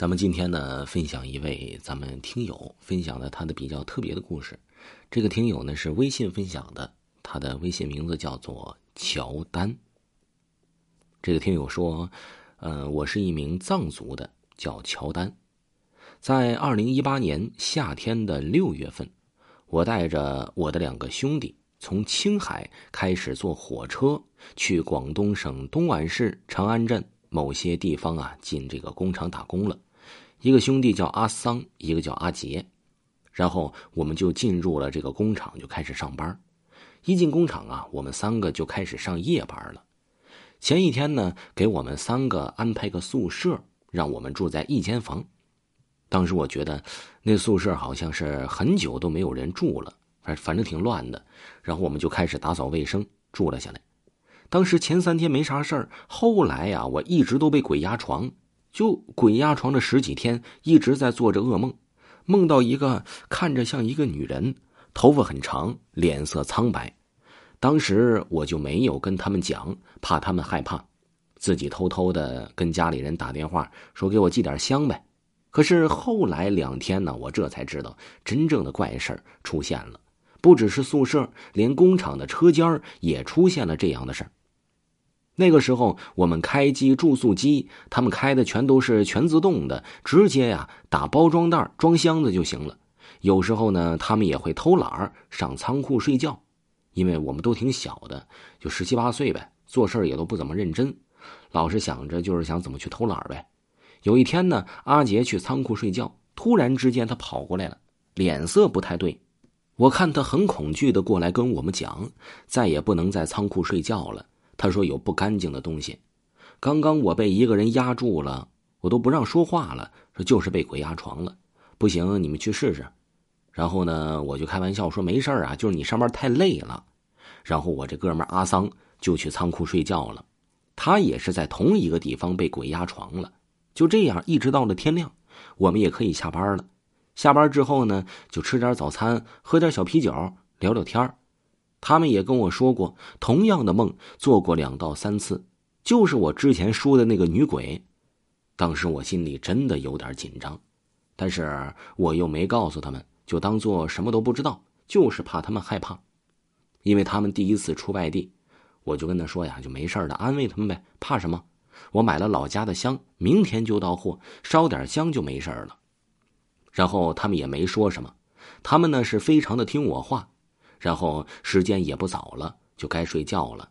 咱们今天呢，分享一位咱们听友分享的他的比较特别的故事。这个听友呢是微信分享的，他的微信名字叫做乔丹。这个听友说：“呃，我是一名藏族的，叫乔丹。在二零一八年夏天的六月份，我带着我的两个兄弟从青海开始坐火车去广东省东莞市长安镇某些地方啊，进这个工厂打工了。”一个兄弟叫阿桑，一个叫阿杰，然后我们就进入了这个工厂，就开始上班。一进工厂啊，我们三个就开始上夜班了。前一天呢，给我们三个安排个宿舍，让我们住在一间房。当时我觉得那宿舍好像是很久都没有人住了，反正挺乱的。然后我们就开始打扫卫生，住了下来。当时前三天没啥事儿，后来呀，我一直都被鬼压床。就鬼压床这十几天，一直在做着噩梦，梦到一个看着像一个女人，头发很长，脸色苍白。当时我就没有跟他们讲，怕他们害怕，自己偷偷的跟家里人打电话说给我寄点香呗。可是后来两天呢，我这才知道真正的怪事出现了，不只是宿舍，连工厂的车间也出现了这样的事儿。那个时候，我们开机注塑机，他们开的全都是全自动的，直接呀打包装袋装箱子就行了。有时候呢，他们也会偷懒上仓库睡觉，因为我们都挺小的，就十七八岁呗，做事也都不怎么认真，老是想着就是想怎么去偷懒呗。有一天呢，阿杰去仓库睡觉，突然之间他跑过来了，脸色不太对，我看他很恐惧的过来跟我们讲，再也不能在仓库睡觉了。他说有不干净的东西，刚刚我被一个人压住了，我都不让说话了，说就是被鬼压床了，不行，你们去试试。然后呢，我就开玩笑说没事啊，就是你上班太累了。然后我这哥们阿桑就去仓库睡觉了，他也是在同一个地方被鬼压床了。就这样一直到了天亮，我们也可以下班了。下班之后呢，就吃点早餐，喝点小啤酒，聊聊天他们也跟我说过同样的梦，做过两到三次，就是我之前说的那个女鬼。当时我心里真的有点紧张，但是我又没告诉他们，就当做什么都不知道，就是怕他们害怕，因为他们第一次出外地，我就跟他说呀，就没事的，安慰他们呗，怕什么？我买了老家的香，明天就到货，烧点香就没事了。然后他们也没说什么，他们呢是非常的听我话。然后时间也不早了，就该睡觉了。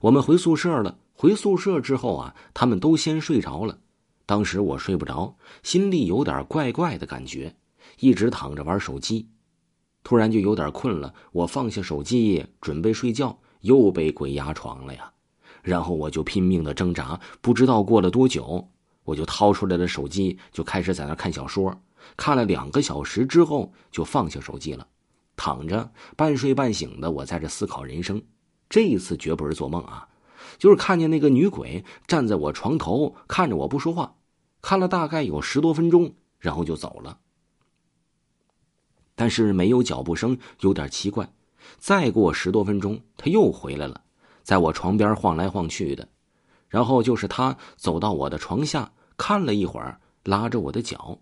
我们回宿舍了。回宿舍之后啊，他们都先睡着了。当时我睡不着，心里有点怪怪的感觉，一直躺着玩手机。突然就有点困了，我放下手机准备睡觉，又被鬼压床了呀。然后我就拼命的挣扎，不知道过了多久，我就掏出来了手机，就开始在那看小说。看了两个小时之后，就放下手机了。躺着半睡半醒的，我在这思考人生。这一次绝不是做梦啊，就是看见那个女鬼站在我床头，看着我不说话，看了大概有十多分钟，然后就走了。但是没有脚步声，有点奇怪。再过十多分钟，他又回来了，在我床边晃来晃去的。然后就是他走到我的床下，看了一会儿，拉着我的脚。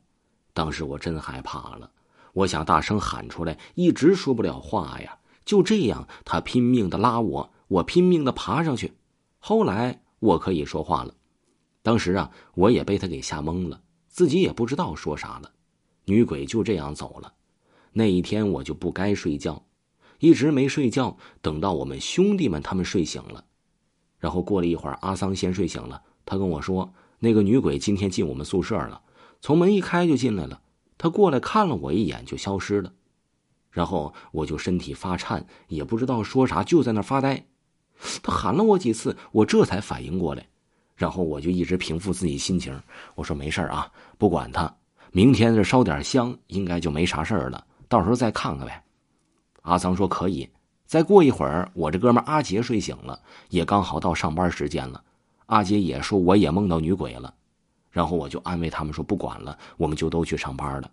当时我真害怕了。我想大声喊出来，一直说不了话呀。就这样，他拼命的拉我，我拼命的爬上去。后来我可以说话了。当时啊，我也被他给吓懵了，自己也不知道说啥了。女鬼就这样走了。那一天我就不该睡觉，一直没睡觉，等到我们兄弟们他们睡醒了，然后过了一会儿，阿桑先睡醒了。他跟我说，那个女鬼今天进我们宿舍了，从门一开就进来了。他过来看了我一眼，就消失了。然后我就身体发颤，也不知道说啥，就在那发呆。他喊了我几次，我这才反应过来。然后我就一直平复自己心情，我说没事啊，不管他。明天这烧点香，应该就没啥事了。到时候再看看呗。阿桑说可以。再过一会儿，我这哥们阿杰睡醒了，也刚好到上班时间了。阿杰也说我也梦到女鬼了。然后我就安慰他们说：“不管了，我们就都去上班了。”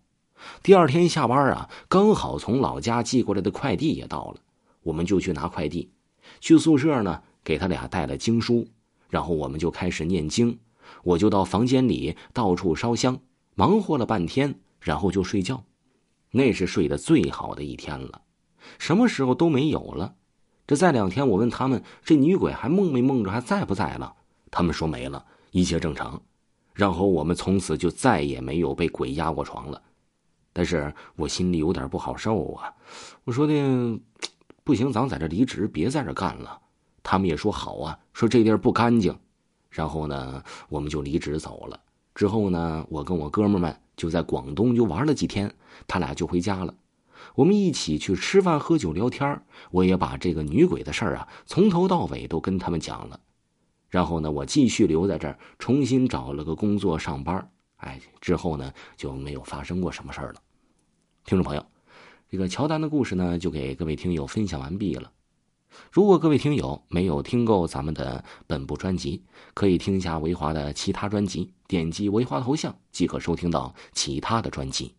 第二天下班啊，刚好从老家寄过来的快递也到了，我们就去拿快递。去宿舍呢，给他俩带了经书，然后我们就开始念经。我就到房间里到处烧香，忙活了半天，然后就睡觉，那是睡得最好的一天了。什么时候都没有了。这再两天，我问他们这女鬼还梦没梦着，还在不在了？他们说没了，一切正常。然后我们从此就再也没有被鬼压过床了。但是我心里有点不好受啊。我说的不行，咱在这离职，别在这干了。他们也说好啊，说这地儿不干净。然后呢，我们就离职走了。之后呢，我跟我哥们们就在广东就玩了几天，他俩就回家了。我们一起去吃饭、喝酒、聊天我也把这个女鬼的事儿啊，从头到尾都跟他们讲了。然后呢，我继续留在这儿，重新找了个工作上班。哎，之后呢就没有发生过什么事儿了。听众朋友，这个乔丹的故事呢，就给各位听友分享完毕了。如果各位听友没有听够咱们的本部专辑，可以听一下维华的其他专辑，点击维华头像即可收听到其他的专辑。